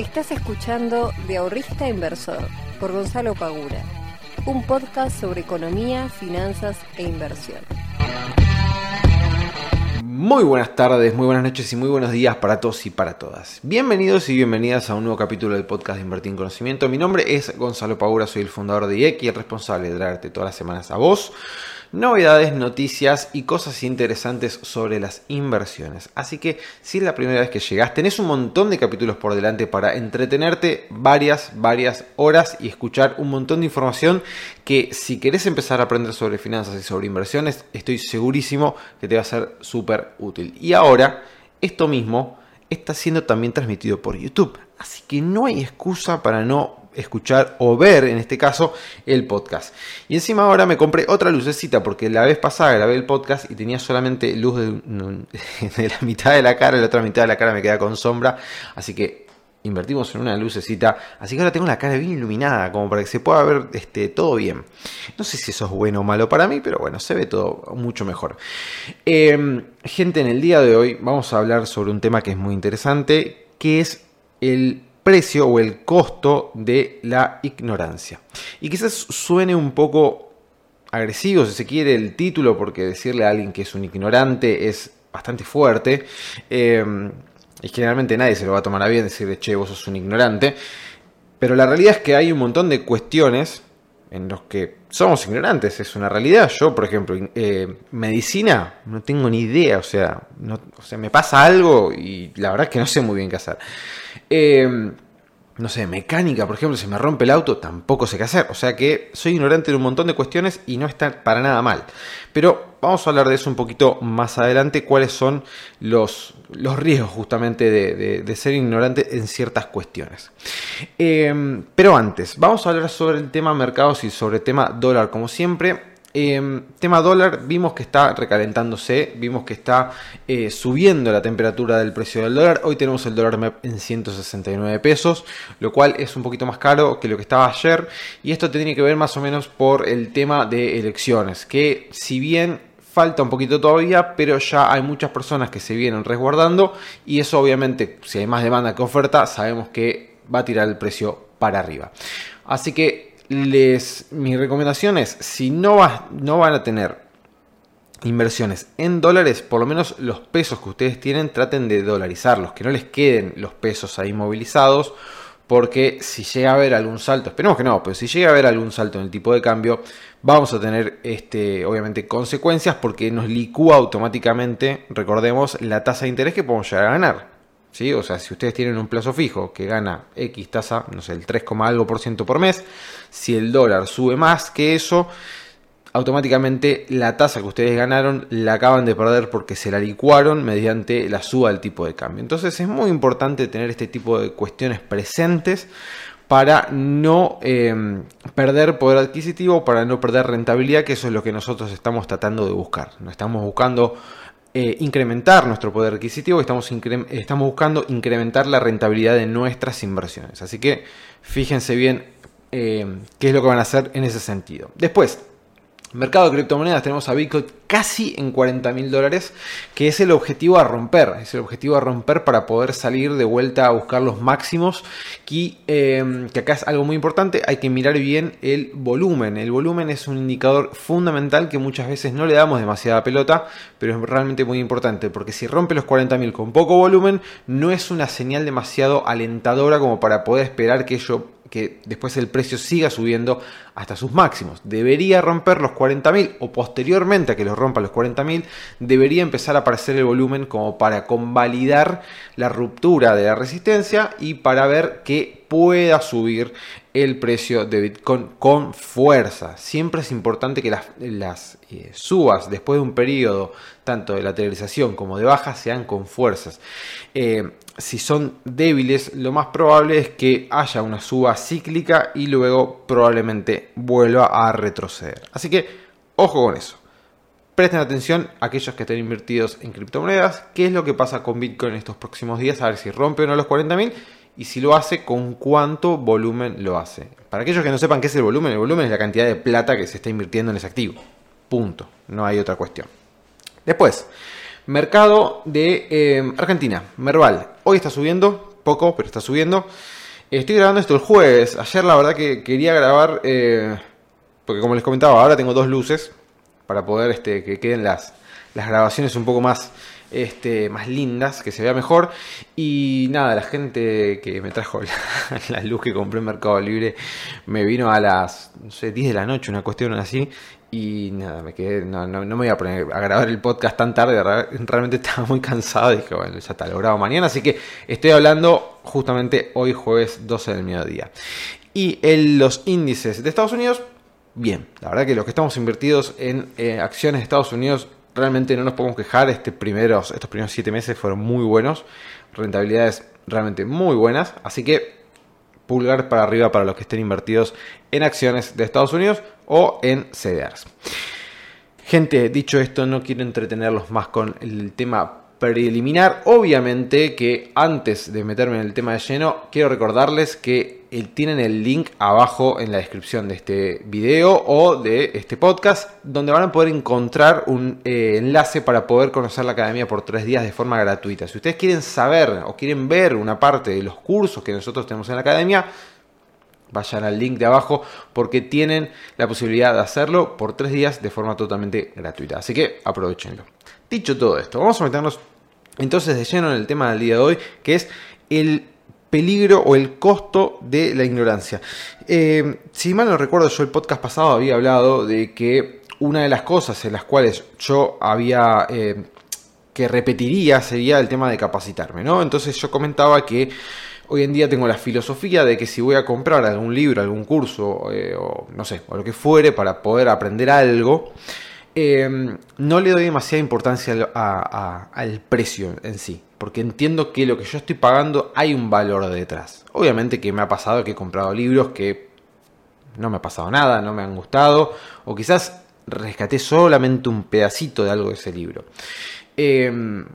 Estás escuchando De Ahorrista Inversor por Gonzalo Pagura, un podcast sobre economía, finanzas e inversión. Muy buenas tardes, muy buenas noches y muy buenos días para todos y para todas. Bienvenidos y bienvenidas a un nuevo capítulo del podcast de Invertir en Conocimiento. Mi nombre es Gonzalo Pagura, soy el fundador de IEC y el responsable de traerte todas las semanas a vos novedades, noticias y cosas interesantes sobre las inversiones. Así que si es la primera vez que llegas, tenés un montón de capítulos por delante para entretenerte varias, varias horas y escuchar un montón de información que si querés empezar a aprender sobre finanzas y sobre inversiones, estoy segurísimo que te va a ser súper útil. Y ahora, esto mismo está siendo también transmitido por YouTube. Así que no hay excusa para no escuchar o ver, en este caso, el podcast. Y encima ahora me compré otra lucecita porque la vez pasada grabé el podcast y tenía solamente luz de, la mitad de la cara, la otra mitad de la cara me queda con sombra. Así que invertimos en una lucecita. Así que ahora tengo la cara bien iluminada, como para que se pueda ver este, todo bien. No sé si eso es bueno o malo para mí, pero bueno, se ve todo mucho mejor. Em, gente, en el día de hoy vamos a hablar sobre un tema que es muy interesante, que es el precio o el costo de la ignorancia. Y quizás suene un poco agresivo, si se quiere, el título, porque decirle a alguien que es un ignorante es bastante fuerte. Eh, y generalmente nadie se lo va a tomar a bien decirle, che, vos sos un ignorante. Pero la realidad es que hay un montón de cuestiones en los que somos ignorantes, es una realidad. Yo, por ejemplo, eh, medicina, no tengo ni idea, o sea, no, o sea, me pasa algo y la verdad es que no sé muy bien qué hacer. Eh, no sé, mecánica, por ejemplo, si me rompe el auto, tampoco sé qué hacer. O sea que soy ignorante de un montón de cuestiones y no está para nada mal. Pero vamos a hablar de eso un poquito más adelante, cuáles son los, los riesgos justamente de, ser ignorante en ciertas cuestiones. Eh, pero antes, vamos a hablar sobre el tema mercados y sobre el tema dólar, como siempre. Em, tema dólar, vimos que está recalentándose, vimos que está eh, subiendo la temperatura del precio del dólar. Hoy tenemos el dólar MEP en 169 pesos, lo cual es un poquito más caro que lo que estaba ayer. Y esto tiene que ver más o menos por el tema de elecciones, que si bien falta un poquito todavía, pero ya hay muchas personas que se vienen resguardando y eso obviamente, si hay más demanda que oferta, sabemos que va a tirar el precio para arriba. Así que les, mi recomendación es, si no, van a tener inversiones en dólares, por lo menos los pesos que ustedes tienen traten de dolarizarlos, que no les queden los pesos ahí movilizados, porque si llega a haber algún salto, esperemos que no, pero si llega a haber algún salto en el tipo de cambio, vamos a tener este, obviamente consecuencias porque nos licúa automáticamente, recordemos, la tasa de interés que podemos llegar a ganar. ¿Sí? O sea, si ustedes tienen un plazo fijo que gana X tasa, no sé, el 3, algo por ciento por mes, si el dólar sube más que eso, automáticamente la tasa que ustedes ganaron la acaban de perder porque se la licuaron mediante la suba del tipo de cambio. Entonces es muy importante tener este tipo de cuestiones presentes para no eh, perder poder adquisitivo, para no perder rentabilidad, que eso es lo que nosotros estamos tratando de buscar. No estamos buscando eh, incrementar nuestro poder adquisitivo, estamos, estamos buscando incrementar la rentabilidad de nuestras inversiones. Así que fíjense bien eh, qué es lo que van a hacer en ese sentido. Después, Mercado de criptomonedas tenemos a Bitcoin casi en 40 mil dólares, que es el objetivo a romper, es el objetivo a romper para poder salir de vuelta a buscar los máximos. Y em, que acá es algo muy importante, hay que mirar bien el volumen. El volumen es un indicador fundamental que muchas veces no le damos demasiada pelota, pero es realmente muy importante, porque si rompe los 40 mil con poco volumen, no es una señal demasiado alentadora como para poder esperar que ello que después el precio siga subiendo hasta sus máximos. Debería romper los 40.000 o posteriormente a que los rompa los 40.000, debería empezar a aparecer el volumen como para convalidar la ruptura de la resistencia y para ver que pueda subir el precio de Bitcoin con fuerza. Siempre es importante que las, eh, subas después de un periodo tanto de lateralización como de baja sean con fuerzas. Eh, si son débiles, lo más probable es que haya una suba cíclica y luego probablemente vuelva a retroceder. Así que ojo con eso. Presten atención a aquellos que estén invertidos en criptomonedas, qué es lo que pasa con Bitcoin en estos próximos días, a ver si rompe o no los 40.000 y si lo hace, con cuánto volumen lo hace. Para aquellos que no sepan qué es el volumen, el volumen es la cantidad de plata que se está invirtiendo en ese activo. Punto. No hay otra cuestión. Después, mercado de eh, Argentina, Merval. Hoy está subiendo poco, pero está subiendo. Estoy grabando esto el jueves. Ayer la verdad que quería grabar, eh, porque como les comentaba, ahora tengo dos luces para poder este, que queden las, las grabaciones un poco más este, más lindas, que se vea mejor. Y nada, la gente que me trajo la, luz que compré en Mercado Libre me vino a las no sé, 10 de la noche, una cuestión así. Y nada, me quedé, no, no, me voy a poner a grabar el podcast tan tarde, realmente estaba muy cansado. Dije, bueno, ya está, lo grabo mañana. Así que estoy hablando justamente hoy, jueves 12 del mediodía. Y en los índices de Estados Unidos, bien, la verdad que los que estamos invertidos en eh, acciones de Estados Unidos realmente no nos podemos quejar. Este estos primeros 7 meses fueron muy buenos. Rentabilidades realmente muy buenas. Así que pulgar para arriba para los que estén invertidos en acciones de Estados Unidos o en CDRs. Gente, dicho esto, no quiero entretenerlos más con el tema preliminar. Obviamente que antes de meterme en el tema de lleno, quiero recordarles que tienen el link abajo en la descripción de este video o de este podcast, donde van a poder encontrar un eh, enlace para poder conocer la academia por tres días de forma gratuita. Si ustedes quieren saber o quieren ver una parte de los cursos que nosotros tenemos en la academia, vayan al link de abajo porque tienen la posibilidad de hacerlo por tres días de forma totalmente gratuita. Así que aprovechenlo. Dicho todo esto, vamos a meternos entonces de lleno en el tema del día de hoy, que es el peligro o el costo de la ignorancia. Eh, si mal no recuerdo, yo el podcast pasado había hablado de que una de las cosas en las cuales yo había eh, que repetiría sería el tema de capacitarme, ¿no? Entonces yo comentaba que hoy en día tengo la filosofía de que si voy a comprar algún libro, algún curso, eh, o no sé, o lo que fuere para poder aprender algo, no le doy demasiada importancia al precio en sí porque entiendo que lo que yo estoy pagando hay un valor detrás. Obviamente que me ha pasado que he comprado libros que no me ha pasado nada, no me han gustado, o quizás rescaté solamente un pedacito de algo de ese libro. Em,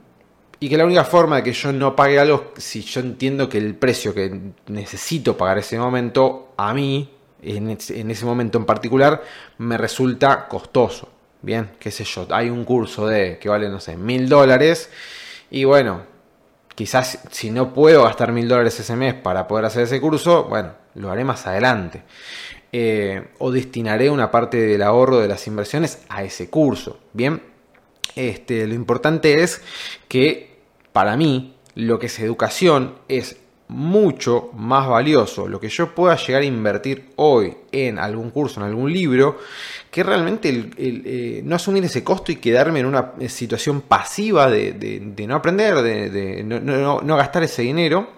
y que la única forma de que yo no pague algo, si yo entiendo que el precio que necesito pagar ese momento, a mí, en ese momento en particular, me resulta costoso. Bien, qué sé yo, hay un curso de que vale, no sé, mil dólares. Y bueno, Quizás si no puedo gastar mil dólares ese mes para poder hacer ese curso, bueno, lo haré más adelante. Eh, o destinaré una parte del ahorro de las inversiones a ese curso. Bien, este, lo importante es que para mí lo que es educación es mucho más valioso lo que yo pueda llegar a invertir hoy en algún curso, en algún libro, que realmente eh, no asumir ese costo y quedarme en una eh, situación pasiva de, no aprender, de, no, gastar ese dinero.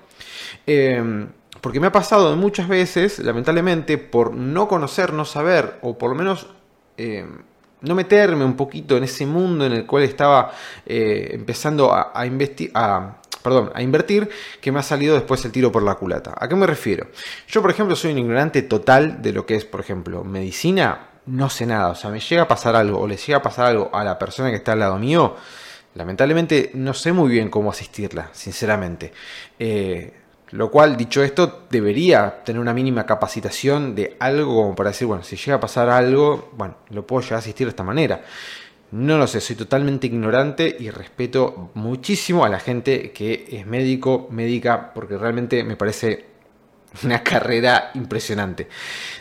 Eh, porque me ha pasado muchas veces, lamentablemente, por no conocer, no saber, o por lo menos no meterme un poquito en ese mundo en el cual estaba empezando a, a, a, perdón, a invertir, que me ha salido después el tiro por la culata. ¿A qué me refiero? Yo, por ejemplo, soy un ignorante total de lo que es, por ejemplo, medicina. No sé nada, o sea, me llega a pasar algo o le llega a pasar algo a la persona que está al lado mío, lamentablemente no sé muy bien cómo asistirla, sinceramente. Eh, lo cual, dicho esto, debería tener una mínima capacitación de algo como para decir, bueno, si llega a pasar algo, bueno, lo puedo llegar a asistir de esta manera. No lo sé, soy totalmente ignorante y respeto muchísimo a la gente que es médico, médica, porque realmente me parece una carrera impresionante.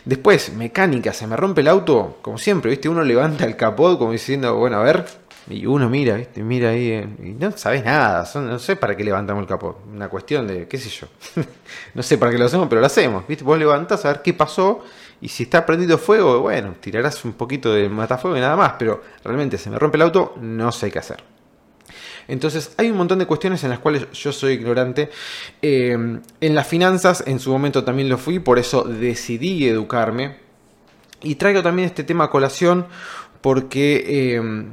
Después, mecánica, se me rompe el auto, como siempre, ¿viste? Uno levanta el capot como diciendo, bueno, a ver, y uno mira, ¿viste? Mira ahí, eh, y no sabes nada, no sé para qué levantamos el capot, una cuestión de, qué sé yo, no sé para qué lo hacemos, pero lo hacemos, ¿viste? Vos levantás a ver qué pasó y si está prendido fuego, bueno, tirarás un poquito de matafuego y nada más, pero realmente se me rompe el auto, no sé qué hacer. Entonces hay un montón de cuestiones en las cuales yo soy ignorante. Eh, en las finanzas en su momento también lo fui, por eso decidí educarme. Y traigo también este tema a colación porque, eh,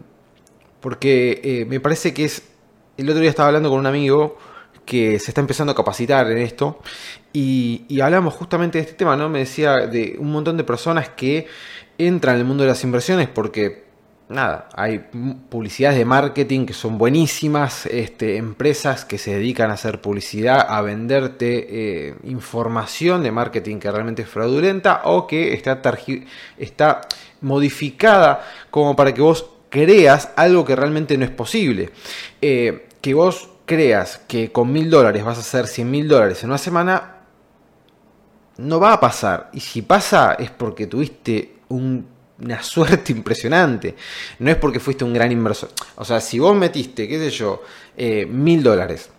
porque eh, me parece que es... El otro día estaba hablando con un amigo que se está empezando a capacitar en esto. Y, hablamos justamente de este tema, ¿no? Me decía de un montón de personas que entran en el mundo de las inversiones porque, nada, hay publicidades de marketing que son buenísimas, este, empresas que se dedican a hacer publicidad, a venderte eh, información de marketing que realmente es fraudulenta o que está, está modificada como para que vos creas algo que realmente no es posible. Eh, que vos creas que con mil dólares vas a hacer 100 mil dólares en una semana, no va a pasar. Y si pasa es porque tuviste una suerte impresionante. No es porque fuiste un gran inversor. O sea, si vos metiste, qué sé yo, eh, mil dólares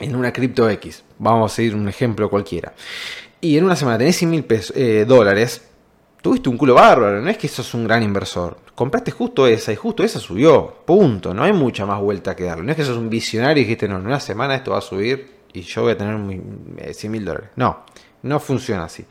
en una cripto X, vamos a seguir un ejemplo cualquiera, y en una semana tenés 100 mil eh, dólares, tuviste un culo bárbaro, no es que sos un gran inversor. Compraste justo esa y justo esa subió, punto. No hay mucha más vuelta que darle. No es que sos un visionario y dijiste, no, en una semana esto va a subir y yo voy a tener 100 eh, mil dólares. No, no funciona así.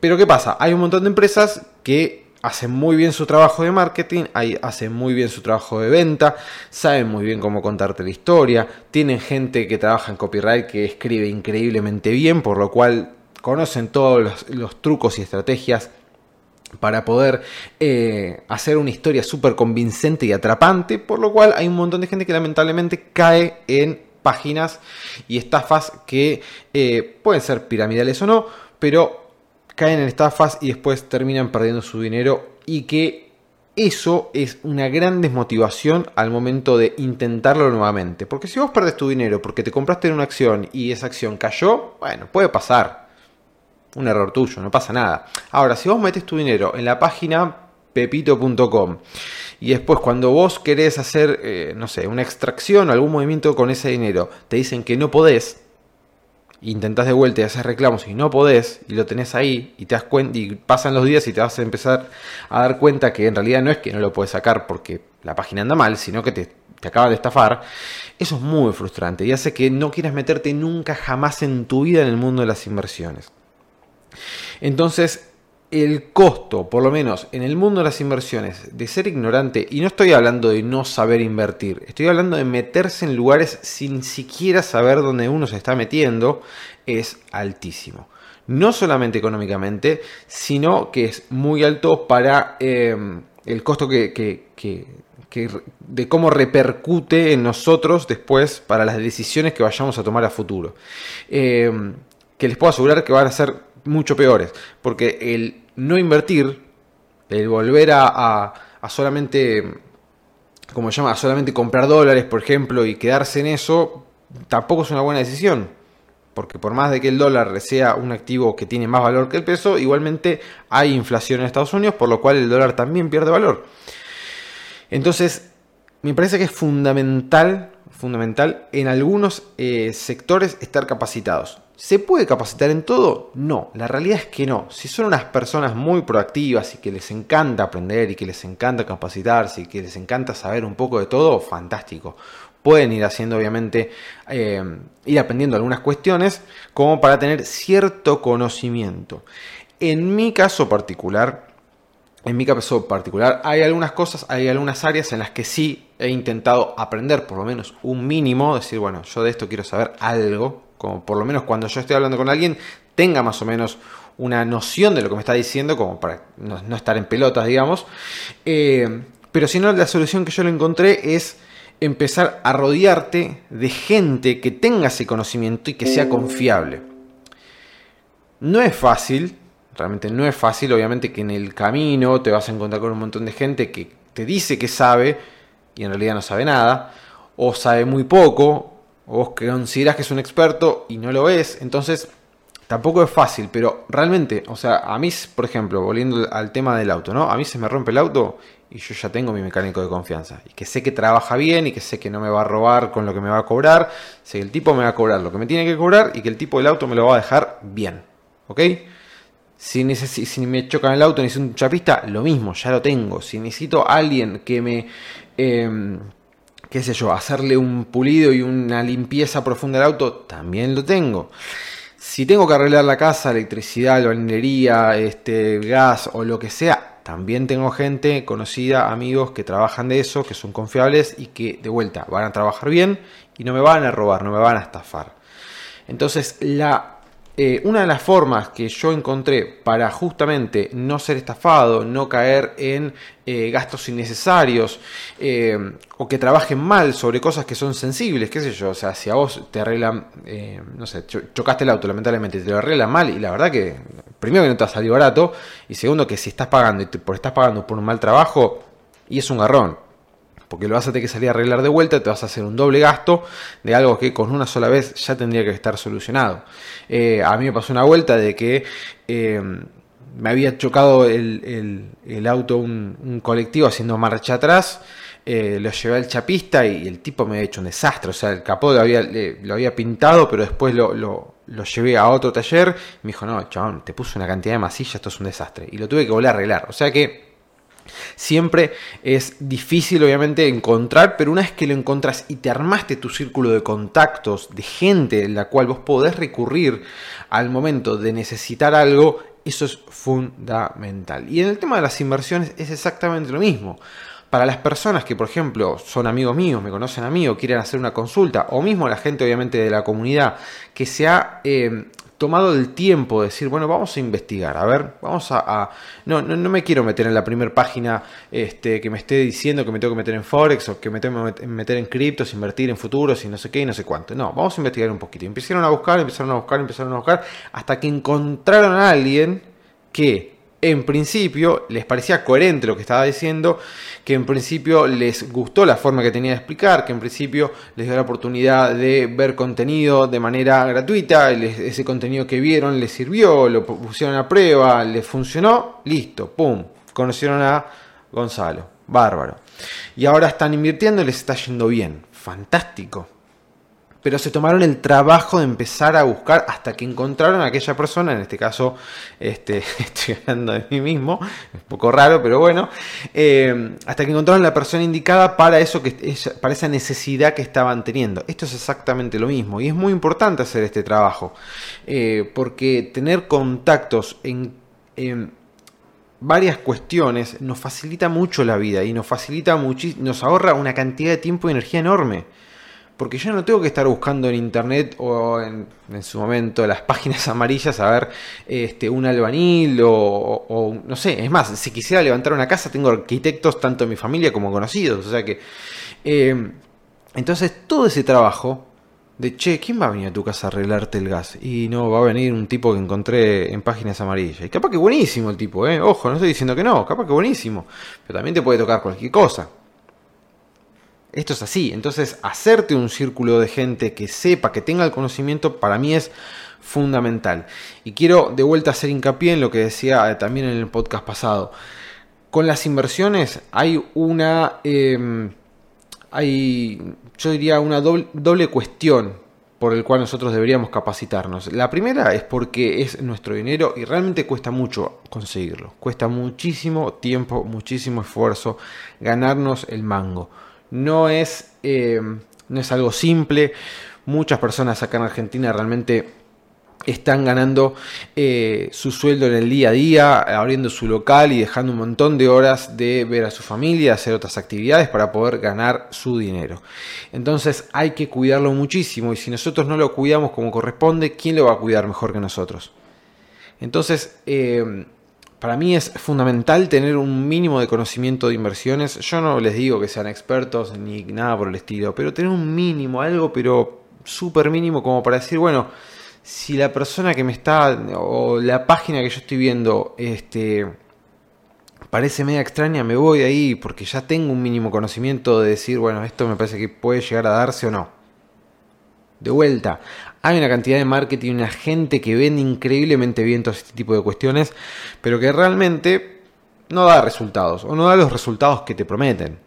pero ¿qué pasa? Hay un montón de empresas que hacen muy bien su trabajo de marketing, hacen muy bien su trabajo de venta, saben muy bien cómo contarte la historia, tienen gente que trabaja en copyright que escribe increíblemente bien, por lo cual conocen todos los, trucos y estrategias para poder eh, hacer una historia súper convincente y atrapante, por lo cual hay un montón de gente que lamentablemente cae en páginas y estafas que eh, pueden ser piramidales o no, pero caen en estafas y después terminan perdiendo su dinero y que eso es una gran desmotivación al momento de intentarlo nuevamente. Porque si vos perdés tu dinero porque te compraste en una acción y esa acción cayó, bueno, puede pasar un error tuyo, no pasa nada. Ahora, si vos metes tu dinero en la página pepito.com y después cuando vos querés hacer, eh, no sé, una extracción o algún movimiento con ese dinero, te dicen que no podés, intentás de vuelta y haces reclamos y no podés, y lo tenés ahí, y te das cuenta, y pasan los días y te vas a empezar a dar cuenta que en realidad no es que no lo puedes sacar porque la página anda mal, sino que te, te acaban de estafar, eso es muy frustrante y hace que no quieras meterte nunca jamás en tu vida en el mundo de las inversiones. Entonces, el costo, por lo menos en el mundo de las inversiones, de ser ignorante, y no estoy hablando de no saber invertir, estoy hablando de meterse en lugares sin siquiera saber dónde uno se está metiendo, es altísimo. No solamente económicamente, sino que es muy alto para em, el costo que, de cómo repercute en nosotros después para las decisiones que vayamos a tomar a futuro. Em, que les puedo asegurar que van a ser mucho peores. Porque el no invertir, el volver a, solamente, como se llama, a solamente comprar dólares, por ejemplo, y quedarse en eso, tampoco es una buena decisión. Porque por más de que el dólar sea un activo que tiene más valor que el peso, igualmente hay inflación en Estados Unidos, por lo cual el dólar también pierde valor. Entonces, me parece que es fundamental, fundamental en algunos eh, sectores estar capacitados. ¿Se puede capacitar en todo? No, la realidad es que no. Si son unas personas muy proactivas y que les encanta aprender y que les encanta capacitarse y que les encanta saber un poco de todo, fantástico. Pueden ir haciendo, obviamente, eh, ir aprendiendo algunas cuestiones como para tener cierto conocimiento. En mi caso particular, en mi caso particular, hay algunas cosas, hay algunas áreas en las que sí he intentado aprender por lo menos un mínimo, decir, bueno, yo de esto quiero saber algo, como por lo menos cuando yo estoy hablando con alguien, tenga más o menos una noción de lo que me está diciendo, como para no, estar en pelotas, digamos. Eh, pero si no, la solución que yo le encontré es empezar a rodearte de gente que tenga ese conocimiento y que sea confiable. No es fácil, realmente no es fácil, obviamente que en el camino te vas a encontrar con un montón de gente que te dice que sabe y en realidad no sabe nada, o sabe muy poco, vos que considerás que es un experto y no lo es, entonces tampoco es fácil, pero realmente, o sea, a mí, por ejemplo, volviendo al tema del auto, ¿no? A mí se me rompe el auto y yo ya tengo mi mecánico de confianza y que sé que trabaja bien y que sé que no me va a robar con lo que me va a cobrar, sé que el tipo me va a cobrar lo que me tiene que cobrar y que el tipo del auto me lo va a dejar bien, ¿ok? Si, si me chocan el auto, necesito un chapista, lo mismo, ya lo tengo. Si necesito a alguien que me... Em, qué sé yo, hacerle un pulido y una limpieza profunda al auto, también lo tengo. Si tengo que arreglar la casa, electricidad, albañilería, este, gas o lo que sea, también tengo gente conocida, amigos que trabajan de eso, que son confiables y que de vuelta van a trabajar bien y no me van a robar, no me van a estafar. Entonces, la eh, una de las formas que yo encontré para justamente no ser estafado, no caer en eh, gastos innecesarios eh, o que trabajen mal sobre cosas que son sensibles, qué sé yo, o sea, si a vos te arreglan, no sé, chocaste el auto lamentablemente, te lo arreglan mal y la verdad que primero que no te va a salir barato y segundo que si estás pagando y te, por estás pagando por un mal trabajo y es un garrón, porque lo vas a tener que salir a arreglar de vuelta, te vas a hacer un doble gasto de algo que con una sola vez ya tendría que estar solucionado. Eh, a mí me pasó una vuelta de que eh, me había chocado el, auto un, colectivo haciendo marcha atrás. Eh, lo llevé al chapista y el tipo me había hecho un desastre. O sea, el capó lo había, lo había pintado, pero después lo, lo, llevé a otro taller. Me dijo, no, chabón, te puso una cantidad de masilla, esto es un desastre. Y lo tuve que volver a arreglar. O sea que Siempre es difícil, obviamente, encontrar, pero una vez que lo encontras y te armaste tu círculo de contactos, de gente en la cual vos podés recurrir al momento de necesitar algo, eso es fundamental. Y en el tema de las inversiones es exactamente lo mismo. Para las personas que, por ejemplo, son amigos míos, me conocen a mí o quieren hacer una consulta, o mismo la gente, obviamente, de la comunidad, que se ha eh, tomado el tiempo de decir, bueno, vamos a investigar, a ver, vamos a... no, no, no, me quiero meter en la primera página este, que me esté diciendo que me tengo que meter en Forex o que me tengo que meter en criptos, invertir en futuros y no sé qué y no sé cuánto. No, vamos a investigar un poquito. Empezaron a buscar, empezaron a buscar, empezaron a buscar, hasta que encontraron a alguien que en principio les parecía coherente lo que estaba diciendo, que en principio les gustó la forma que tenía de explicar, que en principio les dio la oportunidad de ver contenido de manera gratuita, ese contenido que vieron les sirvió, lo pusieron a prueba, les funcionó, listo, ¡pum! Conocieron a Gonzalo, bárbaro. Y ahora están invirtiendo y les está yendo bien, fantástico pero se tomaron el trabajo de empezar a buscar hasta que encontraron a aquella persona, en este caso este, estoy hablando de mí mismo, es un poco raro, pero bueno, eh, hasta que encontraron la persona indicada para, eso que, para esa necesidad que estaban teniendo. Esto es exactamente lo mismo y es muy importante hacer este trabajo, eh, porque tener contactos en, varias cuestiones nos facilita mucho la vida y nos facilita nos ahorra una cantidad de tiempo y energía enorme. Porque yo no tengo que estar buscando en internet o en, su momento las páginas amarillas a ver este, un albanil o, no sé. Es más, si quisiera levantar una casa tengo arquitectos tanto en mi familia como conocidos. O sea que... Eh, entonces todo ese trabajo de, che, ¿quién va a venir a tu casa a arreglarte el gas? Y no, va a venir un tipo que encontré en páginas amarillas. Y capaz que buenísimo el tipo, ¿eh? Ojo, no estoy diciendo que no, capaz que buenísimo. Pero también te puede tocar cualquier cosa. Esto es así. Entonces, hacerte un círculo de gente que sepa, que tenga el conocimiento, para mí es fundamental. Y quiero de vuelta hacer hincapié en lo que decía eh, también en el podcast pasado. Con las inversiones hay una, em, hay, yo diría, una doble, doble cuestión por el cual nosotros deberíamos capacitarnos. La primera es porque es nuestro dinero y realmente cuesta mucho conseguirlo. Cuesta muchísimo tiempo, muchísimo esfuerzo ganarnos el mango no es, eh, no es algo simple. Muchas personas acá en Argentina realmente están ganando eh, su sueldo en el día a día, abriendo su local y dejando un montón de horas de ver a su familia, hacer otras actividades para poder ganar su dinero. Entonces hay que cuidarlo muchísimo y si nosotros no lo cuidamos como corresponde, ¿quién lo va a cuidar mejor que nosotros? Entonces, eh, para mí es fundamental tener un mínimo de conocimiento de inversiones. Yo no les digo que sean expertos ni nada por el estilo, pero tener un mínimo, algo pero súper mínimo como para decir, bueno, si la persona que me está o la página que yo estoy viendo este parece media extraña, me voy de ahí porque ya tengo un mínimo conocimiento de decir, bueno, esto me parece que puede llegar a darse o no. De vuelta, hay una cantidad de marketing, una gente que vende increíblemente bien todo este tipo de cuestiones, pero que realmente no da resultados o no da los resultados que te prometen.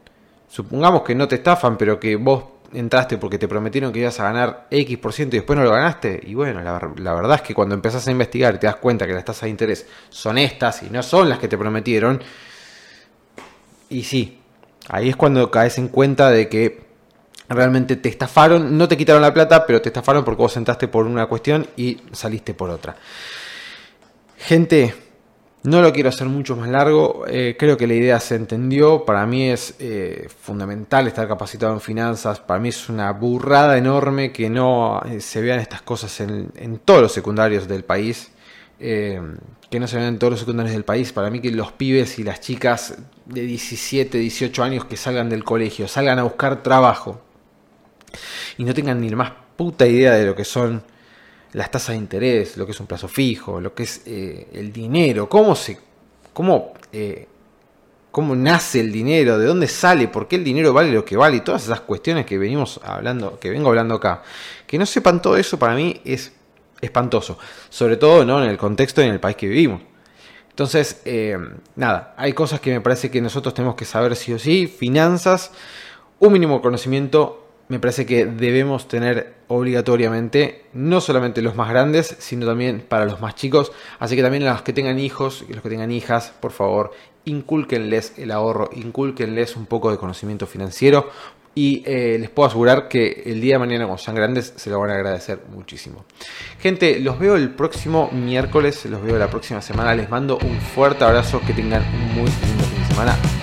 Supongamos que no te estafan, pero que vos entraste porque te prometieron que ibas a ganar X% por ciento y después no lo ganaste. Y bueno, la, verdad es que cuando empezás a investigar y te das cuenta que las tasas de interés son estas y no son las que te prometieron, y sí, ahí es cuando caes en cuenta de que realmente te estafaron, no te quitaron la plata, pero te estafaron porque vos entraste por una cuestión y saliste por otra. Gente, no lo quiero hacer mucho más largo, eh, creo que la idea se entendió, para mí es eh, fundamental estar capacitado en finanzas, para mí es una burrada enorme que no eh, se vean estas cosas en, en, todos los secundarios del país, que no se vean en todos los secundarios del país, para mí que los pibes y las chicas de 17, 18 años que salgan del colegio, salgan a buscar trabajo, y no tengan ni la más puta idea de lo que son las tasas de interés, lo que es un plazo fijo, lo que es eh, el dinero, cómo se, cómo eh, cómo nace el dinero, de dónde sale, por qué el dinero vale lo que vale y todas esas cuestiones que venimos hablando, que vengo hablando acá. Que no sepan todo eso para mí es espantoso, sobre todo ¿no? en el contexto y en el país que vivimos. Entonces, eh, nada, hay cosas que me parece que nosotros tenemos que saber sí o sí, finanzas, un mínimo conocimiento me parece que debemos tener obligatoriamente, no solamente los más grandes, sino también para los más chicos. Así que también los que tengan hijos y los que tengan hijas, por favor, inculquenles el ahorro, inculquenles un poco de conocimiento financiero. Y eh, les puedo asegurar que el día de mañana, cuando sean grandes, se lo van a agradecer muchísimo. Gente, los veo el próximo miércoles, los veo la próxima semana. Les mando un fuerte abrazo, que tengan un muy lindo fin de semana.